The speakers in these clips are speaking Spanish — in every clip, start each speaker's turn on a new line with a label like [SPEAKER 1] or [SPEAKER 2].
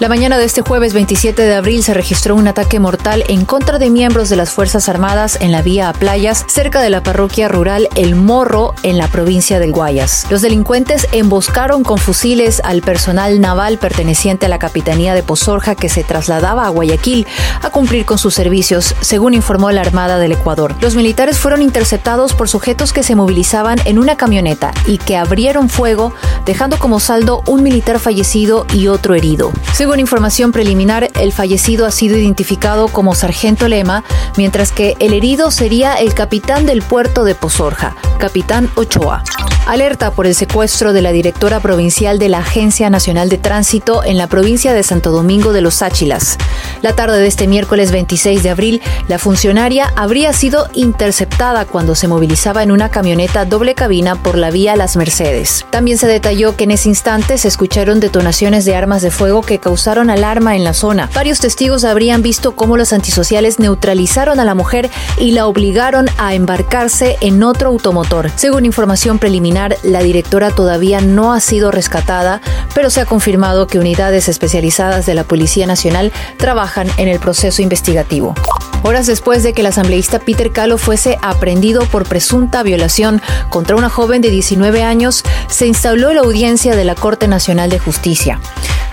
[SPEAKER 1] La mañana de este jueves 27 de abril se registró un ataque mortal en contra de miembros de las Fuerzas Armadas en la vía a playas cerca de la parroquia rural El Morro en la provincia del Guayas. Los delincuentes emboscaron con fusiles al personal naval perteneciente a la Capitanía de Pozorja que se trasladaba a Guayaquil a cumplir con sus servicios, según informó la Armada del Ecuador. Los militares fueron interceptados por sujetos que se movilizaban en una camioneta y que abrieron fuego, dejando como saldo un militar fallecido y otro herido. Según información preliminar, el fallecido ha sido identificado como Sargento Lema, mientras que el herido sería el capitán del puerto de Pozorja, capitán Ochoa. Alerta por el secuestro de la directora provincial de la Agencia Nacional de Tránsito en la provincia de Santo Domingo de los Áchilas. La tarde de este miércoles 26 de abril, la funcionaria habría sido interceptada cuando se movilizaba en una camioneta doble cabina por la vía Las Mercedes. También se detalló que en ese instante se escucharon detonaciones de armas de fuego que causaron alarma en la zona. Varios testigos habrían visto cómo los antisociales neutralizaron a la mujer y la obligaron a embarcarse en otro automotor. Según información preliminar, la directora todavía no ha sido rescatada, pero se ha confirmado que unidades especializadas de la Policía Nacional trabajan en el proceso investigativo. Horas después de que el asambleísta Peter Calo fuese aprendido por presunta violación contra una joven de 19 años, se instaló la audiencia de la Corte Nacional de Justicia.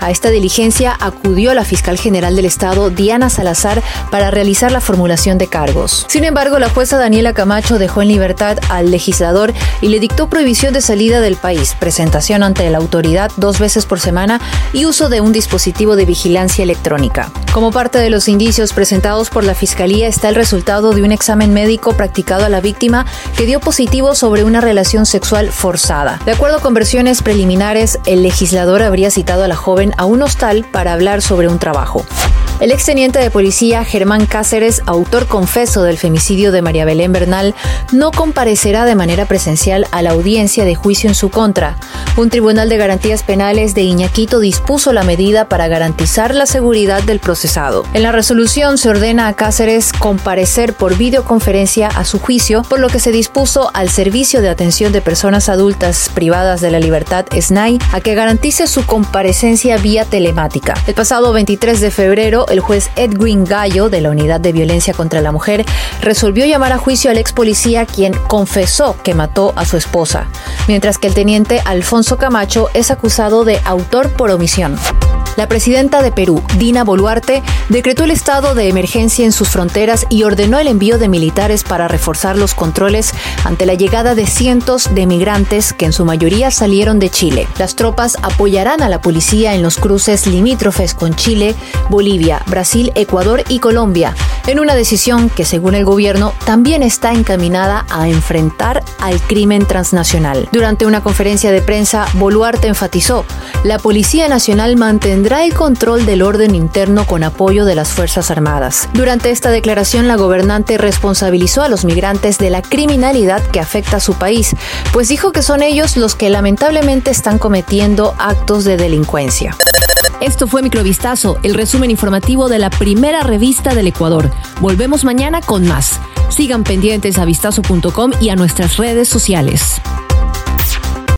[SPEAKER 1] A esta diligencia acudió la fiscal general del Estado, Diana Salazar, para realizar la formulación de cargos. Sin embargo, la jueza Daniela Camacho dejó en libertad al legislador y le dictó prohibición de salida del país, presentación ante la autoridad dos veces por semana y uso de un dispositivo de vigilancia electrónica. Como parte de los indicios presentados por la fiscal está el resultado de un examen médico practicado a la víctima que dio positivo sobre una relación sexual forzada. De acuerdo con versiones preliminares, el legislador habría citado a la joven a un hostal para hablar sobre un trabajo. El exteniente de policía Germán Cáceres, autor confeso del femicidio de María Belén Bernal, no comparecerá de manera presencial a la audiencia de juicio en su contra. Un tribunal de garantías penales de Iñaquito dispuso la medida para garantizar la seguridad del procesado. En la resolución se ordena a Cáceres comparecer por videoconferencia a su juicio, por lo que se dispuso al Servicio de Atención de Personas Adultas Privadas de la Libertad, SNAI, a que garantice su comparecencia vía telemática. El pasado 23 de febrero, el juez Edwin Gallo, de la Unidad de Violencia contra la Mujer, resolvió llamar a juicio al ex policía quien confesó que mató a su esposa, mientras que el teniente Alfonso Camacho es acusado de autor por omisión. La presidenta de Perú, Dina Boluarte, decretó el estado de emergencia en sus fronteras y ordenó el envío de militares para reforzar los controles ante la llegada de cientos de migrantes que en su mayoría salieron de Chile. Las tropas apoyarán a la policía en los cruces limítrofes con Chile, Bolivia, Brasil, Ecuador y Colombia, en una decisión que según el gobierno también está encaminada a enfrentar al crimen transnacional. Durante una conferencia de prensa, Boluarte enfatizó, la Policía Nacional mantendrá tendrá el control del orden interno con apoyo de las Fuerzas Armadas. Durante esta declaración, la gobernante responsabilizó a los migrantes de la criminalidad que afecta a su país, pues dijo que son ellos los que lamentablemente están cometiendo actos de delincuencia. Esto fue Microvistazo, el resumen informativo de la primera revista del Ecuador. Volvemos mañana con más. Sigan pendientes a vistazo.com y a nuestras redes sociales.